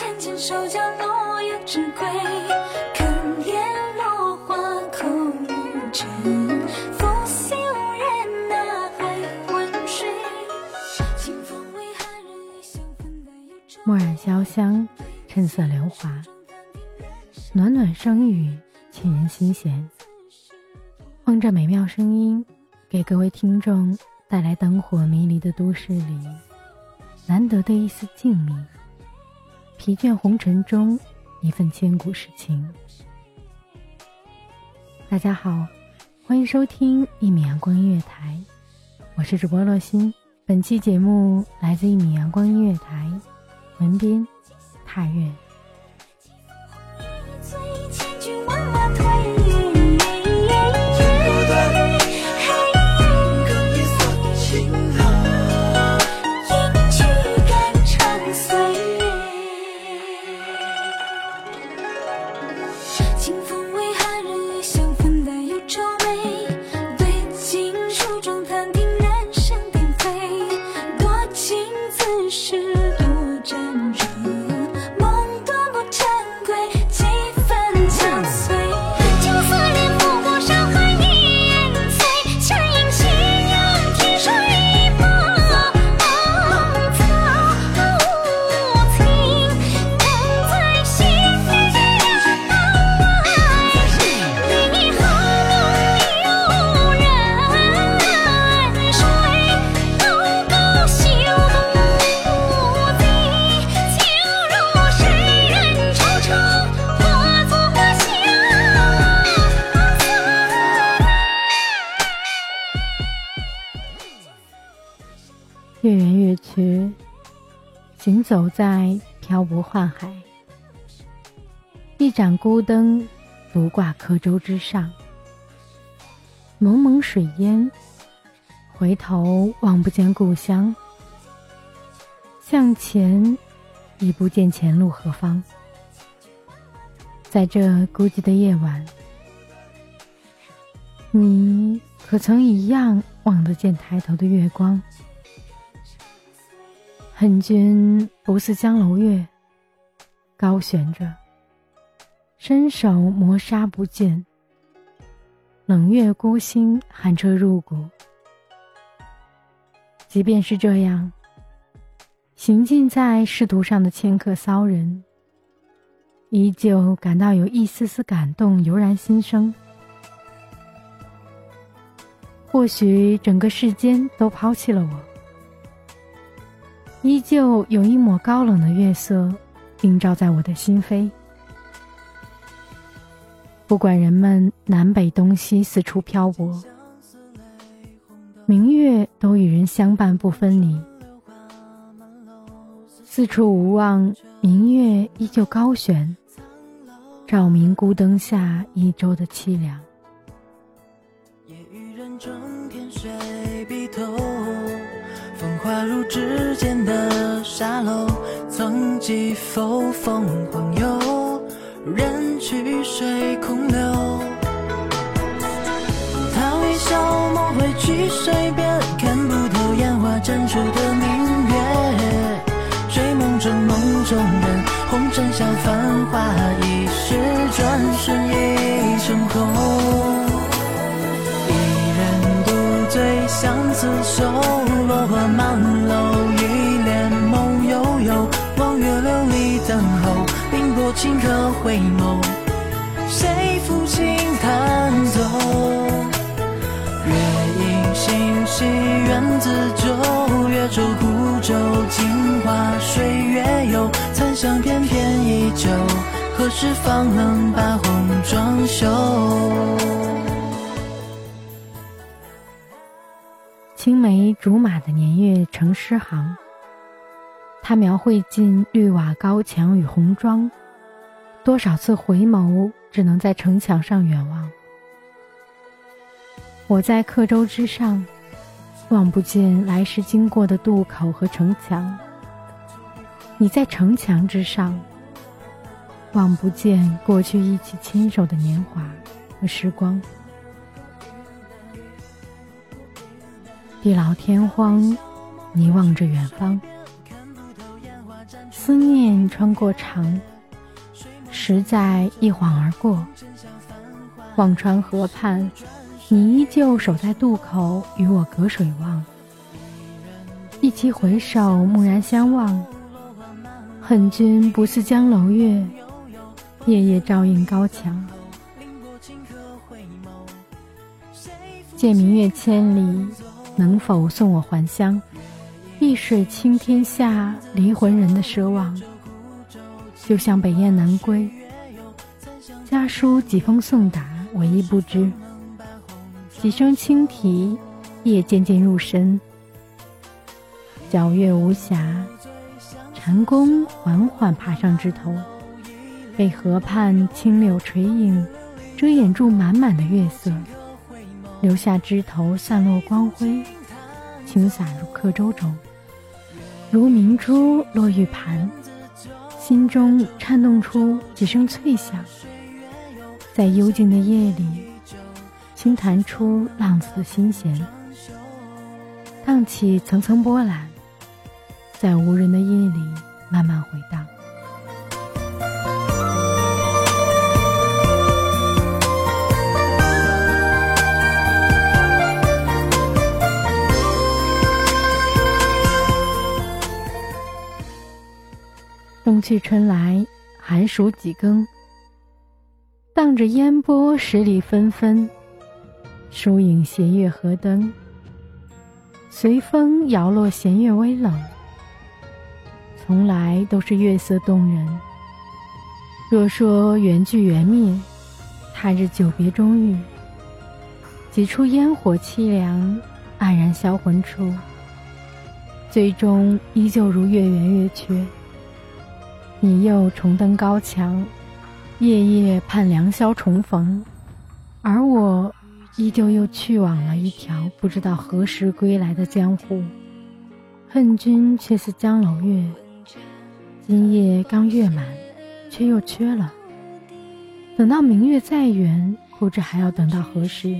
针浅浅手脚落叶知归。可怜落花口欲成，拂袖人呐还昏睡。清风为寒人衣香粉黛又愁墨染潇湘，趁色流华，暖暖声语，沁人心弦。哼着美妙声音，给各位听众带来灯火迷离的都市里难得的一丝静谧。疲倦红尘中一份千古诗情。大家好，欢迎收听一米阳光音乐台，我是主播洛心。本期节目来自一米阳光音乐台，文斌踏月。月圆月缺，行走在漂泊宦海，一盏孤灯独挂客舟之上，蒙蒙水烟，回头望不见故乡，向前已不见前路何方。在这孤寂的夜晚，你可曾一样望得见抬头的月光？恨君不似江楼月，高悬着，伸手磨砂不见。冷月孤星，寒彻入骨。即便是这样，行进在仕途上的迁客骚人，依旧感到有一丝丝感动油然心生。或许整个世间都抛弃了我。依旧有一抹高冷的月色映照在我的心扉。不管人们南北东西四处漂泊，明月都与人相伴不分离。四处无望，明月依旧高悬，照明孤灯下一周的凄凉。夜雨人中天水碧透，风化入指尖的沙漏，曾几否凤凰游，人去水空流。他微笑梦回去水边，看不透烟花绽出的明月。睡梦中梦中人，红尘笑繁华一世，转瞬一成空。相思愁，落花满楼，一帘梦悠悠。望月流离等候，冰波顷刻回眸，谁抚琴弹奏？月影星稀，缘自旧，月舟孤舟，镜花水月游，残香翩翩依旧，何时方能把红妆休？青梅竹马的年月成诗行，它描绘尽绿瓦高墙与红妆，多少次回眸，只能在城墙上远望。我在客舟之上，望不见来时经过的渡口和城墙；你在城墙之上，望不见过去一起牵手的年华和时光。地老天荒，你望着远方，思念穿过长，实在一晃而过。忘川河畔。你依旧守在渡口，与我隔水望。一起回首，蓦然相望。恨君不似江楼月，夜夜照映高墙。借明月千里，能否送我还乡？一水清天下，离魂人的奢望。就像北雁南归，家书几封送达，我亦不知。几声轻啼，夜渐渐入深。皎月无暇，蟾宫缓缓爬上枝头，被河畔青柳垂影遮掩住满满的月色，留下枝头散落光辉，轻洒入客舟中，如明珠落玉盘，心中颤动出几声脆响，在幽静的夜里。轻弹出浪子的心弦，荡起层层波澜，在无人的夜里慢慢冬去春来，寒暑几更，荡着烟波，十里纷纷。疏影斜月河灯，随风摇落，弦月微冷。从来都是月色动人。若说缘聚缘灭，他日久别终遇。几处烟火凄凉，黯然销魂处。最终依旧如月圆月缺。你又重登高墙，夜夜盼良宵重逢，而我。依旧又去往了一条不知道何时归来的江湖，恨君却似江楼月，今夜刚月满，却又缺了。等到明月再圆，不知还要等到何时。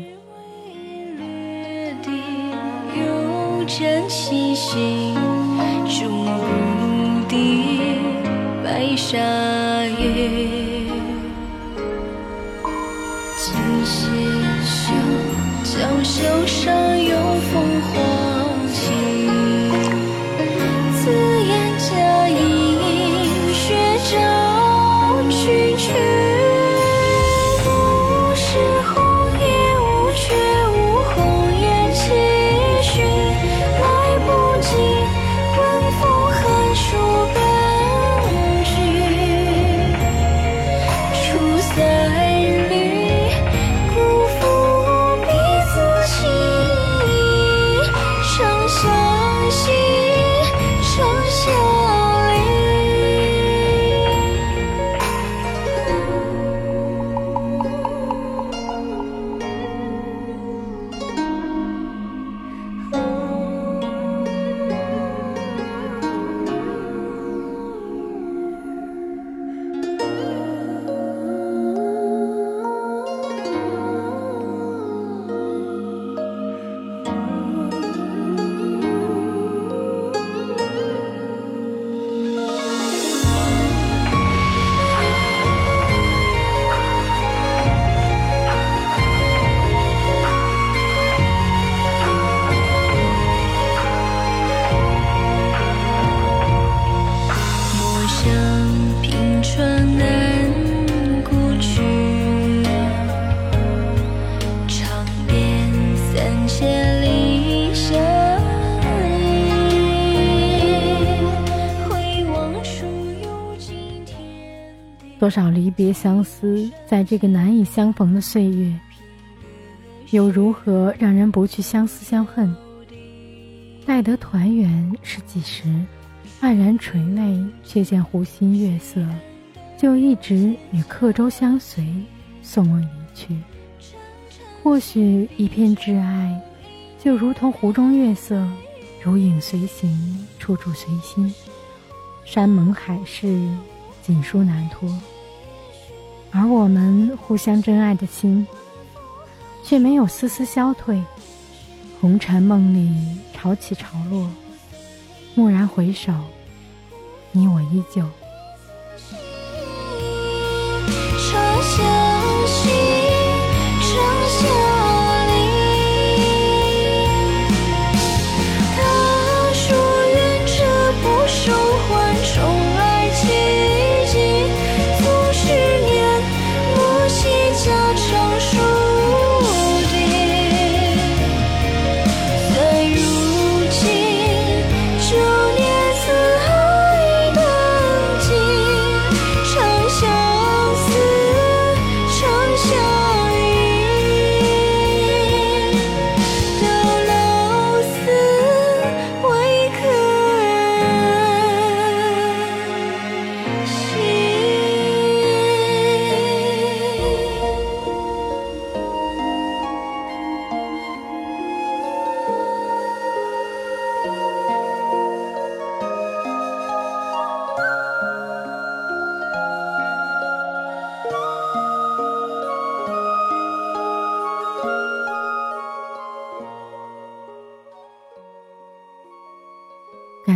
白沙夜。今夕。江萧上有凤凰少离别相思，在这个难以相逢的岁月，又如何让人不去相思相恨？待得团圆是几时？黯然垂泪，却见湖心月色，就一直与客舟相随，送我离去。或许一片挚爱，就如同湖中月色，如影随形，处处随心。山盟海誓，锦书难托。而我们互相真爱的心，却没有丝丝消退。红尘梦里潮起潮落，蓦然回首，你我依旧。